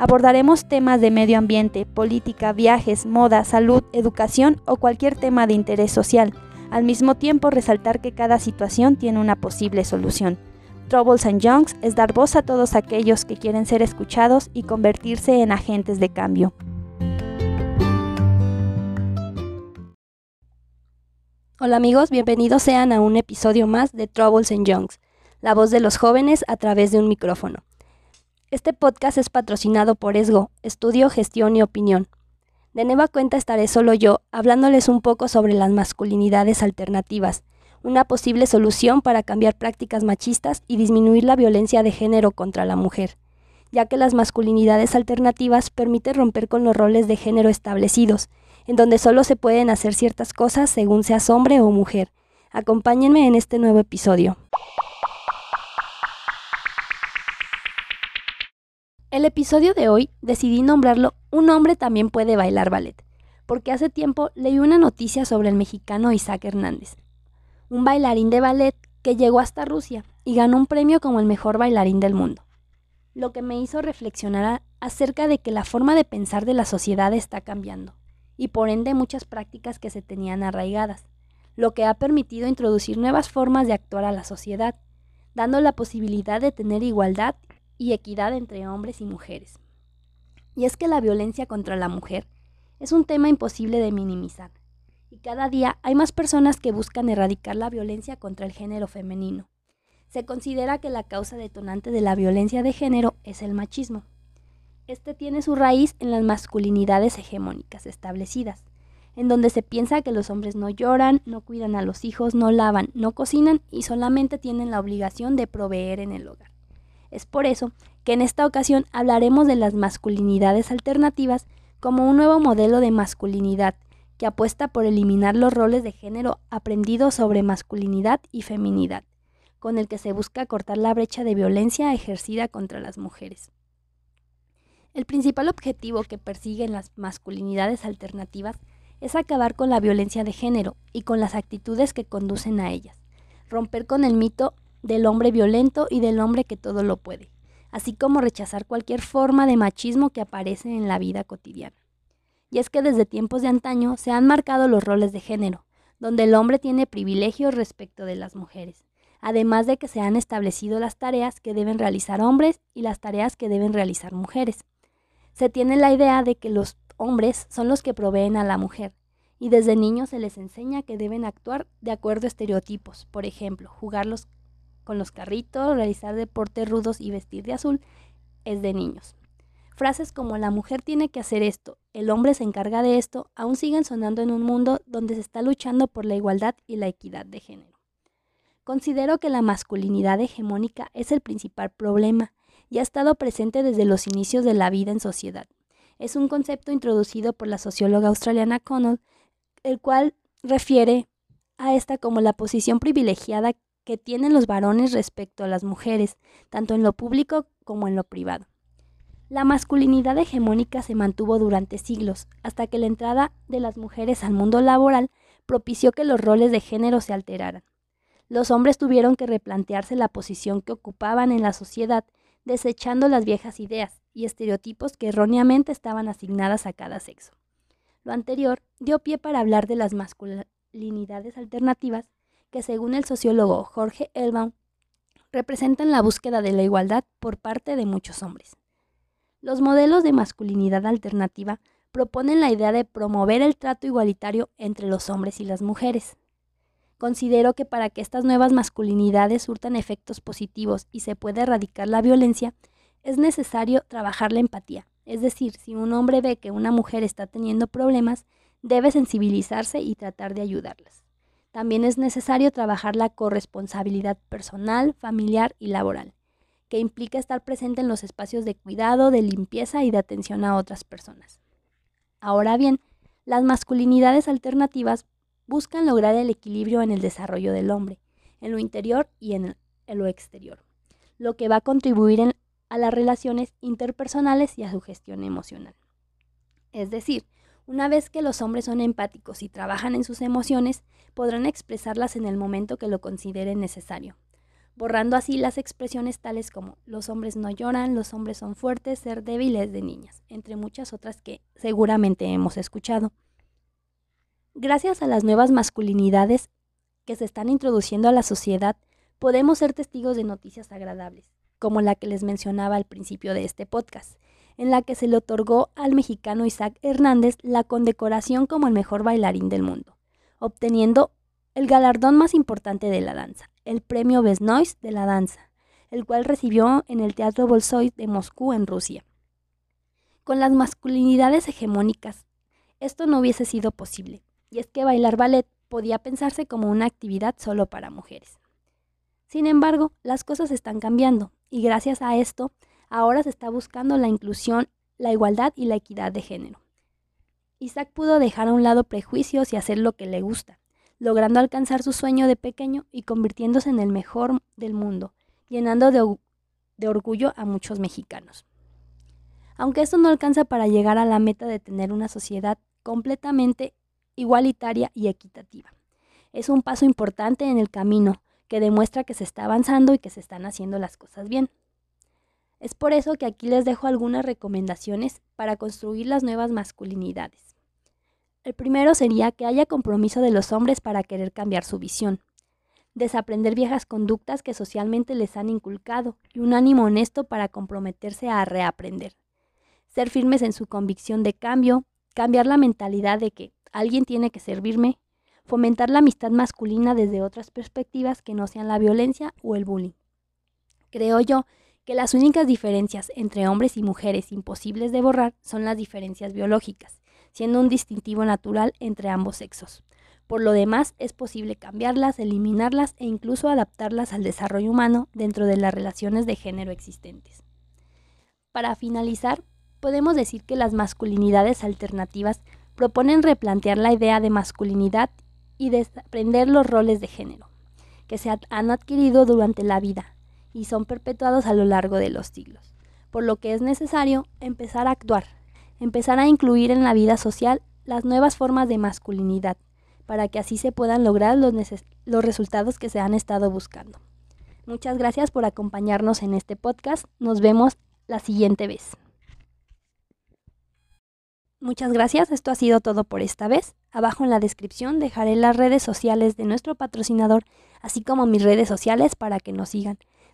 Abordaremos temas de medio ambiente, política, viajes, moda, salud, educación o cualquier tema de interés social al mismo tiempo resaltar que cada situación tiene una posible solución. Troubles and Youngs es dar voz a todos aquellos que quieren ser escuchados y convertirse en agentes de cambio. Hola amigos, bienvenidos sean a un episodio más de Troubles and Youngs, la voz de los jóvenes a través de un micrófono. Este podcast es patrocinado por ESGO, Estudio, Gestión y Opinión, de nueva cuenta estaré solo yo, hablándoles un poco sobre las masculinidades alternativas, una posible solución para cambiar prácticas machistas y disminuir la violencia de género contra la mujer, ya que las masculinidades alternativas permiten romper con los roles de género establecidos, en donde solo se pueden hacer ciertas cosas según seas hombre o mujer. Acompáñenme en este nuevo episodio. El episodio de hoy decidí nombrarlo Un hombre también puede bailar ballet, porque hace tiempo leí una noticia sobre el mexicano Isaac Hernández, un bailarín de ballet que llegó hasta Rusia y ganó un premio como el mejor bailarín del mundo, lo que me hizo reflexionar acerca de que la forma de pensar de la sociedad está cambiando, y por ende muchas prácticas que se tenían arraigadas, lo que ha permitido introducir nuevas formas de actuar a la sociedad, dando la posibilidad de tener igualdad y equidad entre hombres y mujeres. Y es que la violencia contra la mujer es un tema imposible de minimizar, y cada día hay más personas que buscan erradicar la violencia contra el género femenino. Se considera que la causa detonante de la violencia de género es el machismo. Este tiene su raíz en las masculinidades hegemónicas establecidas, en donde se piensa que los hombres no lloran, no cuidan a los hijos, no lavan, no cocinan y solamente tienen la obligación de proveer en el hogar. Es por eso que en esta ocasión hablaremos de las masculinidades alternativas como un nuevo modelo de masculinidad que apuesta por eliminar los roles de género aprendidos sobre masculinidad y feminidad, con el que se busca cortar la brecha de violencia ejercida contra las mujeres. El principal objetivo que persiguen las masculinidades alternativas es acabar con la violencia de género y con las actitudes que conducen a ellas, romper con el mito del hombre violento y del hombre que todo lo puede, así como rechazar cualquier forma de machismo que aparece en la vida cotidiana. Y es que desde tiempos de antaño se han marcado los roles de género, donde el hombre tiene privilegios respecto de las mujeres, además de que se han establecido las tareas que deben realizar hombres y las tareas que deben realizar mujeres. Se tiene la idea de que los hombres son los que proveen a la mujer, y desde niños se les enseña que deben actuar de acuerdo a estereotipos, por ejemplo, jugar los con los carritos, realizar deportes rudos y vestir de azul, es de niños. Frases como la mujer tiene que hacer esto, el hombre se encarga de esto, aún siguen sonando en un mundo donde se está luchando por la igualdad y la equidad de género. Considero que la masculinidad hegemónica es el principal problema y ha estado presente desde los inicios de la vida en sociedad. Es un concepto introducido por la socióloga australiana Connell, el cual refiere a esta como la posición privilegiada que tienen los varones respecto a las mujeres, tanto en lo público como en lo privado. La masculinidad hegemónica se mantuvo durante siglos, hasta que la entrada de las mujeres al mundo laboral propició que los roles de género se alteraran. Los hombres tuvieron que replantearse la posición que ocupaban en la sociedad, desechando las viejas ideas y estereotipos que erróneamente estaban asignadas a cada sexo. Lo anterior dio pie para hablar de las masculinidades alternativas que según el sociólogo Jorge Elbaum, representan la búsqueda de la igualdad por parte de muchos hombres. Los modelos de masculinidad alternativa proponen la idea de promover el trato igualitario entre los hombres y las mujeres. Considero que para que estas nuevas masculinidades surtan efectos positivos y se pueda erradicar la violencia, es necesario trabajar la empatía. Es decir, si un hombre ve que una mujer está teniendo problemas, debe sensibilizarse y tratar de ayudarlas. También es necesario trabajar la corresponsabilidad personal, familiar y laboral, que implica estar presente en los espacios de cuidado, de limpieza y de atención a otras personas. Ahora bien, las masculinidades alternativas buscan lograr el equilibrio en el desarrollo del hombre, en lo interior y en, lo exterior, lo que va a contribuir a las relaciones interpersonales y a su gestión emocional. Es decir, una vez que los hombres son empáticos y trabajan en sus emociones, podrán expresarlas en el momento que lo consideren necesario, borrando así las expresiones tales como los hombres no lloran, los hombres son fuertes, ser débiles de niñas, entre muchas otras que seguramente hemos escuchado. Gracias a las nuevas masculinidades que se están introduciendo a la sociedad, podemos ser testigos de noticias agradables, como la que les mencionaba al principio de este podcast, en la que se le otorgó al mexicano Isaac Hernández la condecoración como el mejor bailarín del mundo, obteniendo el galardón más importante de la danza, el premio Besnois de la danza, el cual recibió en el Teatro Bolshoi de Moscú, en Rusia. Con las masculinidades hegemónicas, esto no hubiese sido posible, y es que bailar ballet podía pensarse como una actividad solo para mujeres. Sin embargo, las cosas están cambiando, y gracias a esto, ahora se está buscando la inclusión, la igualdad y la equidad de género. Isaac pudo dejar a un lado prejuicios y hacer lo que le gusta, logrando alcanzar su sueño de pequeño y convirtiéndose en el mejor del mundo, llenando de, orgullo a muchos mexicanos. Aunque esto no alcanza para llegar a la meta de tener una sociedad completamente igualitaria y equitativa. Es un paso importante en el camino que demuestra que se está avanzando y que se están haciendo las cosas bien. Es por eso que aquí les dejo algunas recomendaciones para construir las nuevas masculinidades. El primero sería que haya compromiso de los hombres para querer cambiar su visión, desaprender viejas conductas que socialmente les han inculcado y un ánimo honesto para comprometerse a reaprender, ser firmes en su convicción de cambio, cambiar la mentalidad de que alguien tiene que servirme, fomentar la amistad masculina desde otras perspectivas que no sean la violencia o el bullying. Creo yo que las únicas diferencias entre hombres y mujeres imposibles de borrar son las diferencias biológicas, siendo un distintivo natural entre ambos sexos. Por lo demás, es posible cambiarlas, eliminarlas e incluso adaptarlas al desarrollo humano dentro de las relaciones de género existentes. Para finalizar, podemos decir que las masculinidades alternativas proponen replantear la idea de masculinidad y desaprender los roles de género que se han adquirido durante la vida, y son perpetuados a lo largo de los siglos, por lo que es necesario empezar a actuar, empezar a incluir en la vida social las nuevas formas de masculinidad, para que así se puedan lograr los, los resultados que se han estado buscando. Muchas gracias por acompañarnos en este podcast. Nos vemos la siguiente vez. Muchas gracias, esto ha sido todo por esta vez. Abajo en la descripción dejaré las redes sociales de nuestro patrocinador, así como mis redes sociales para que nos sigan.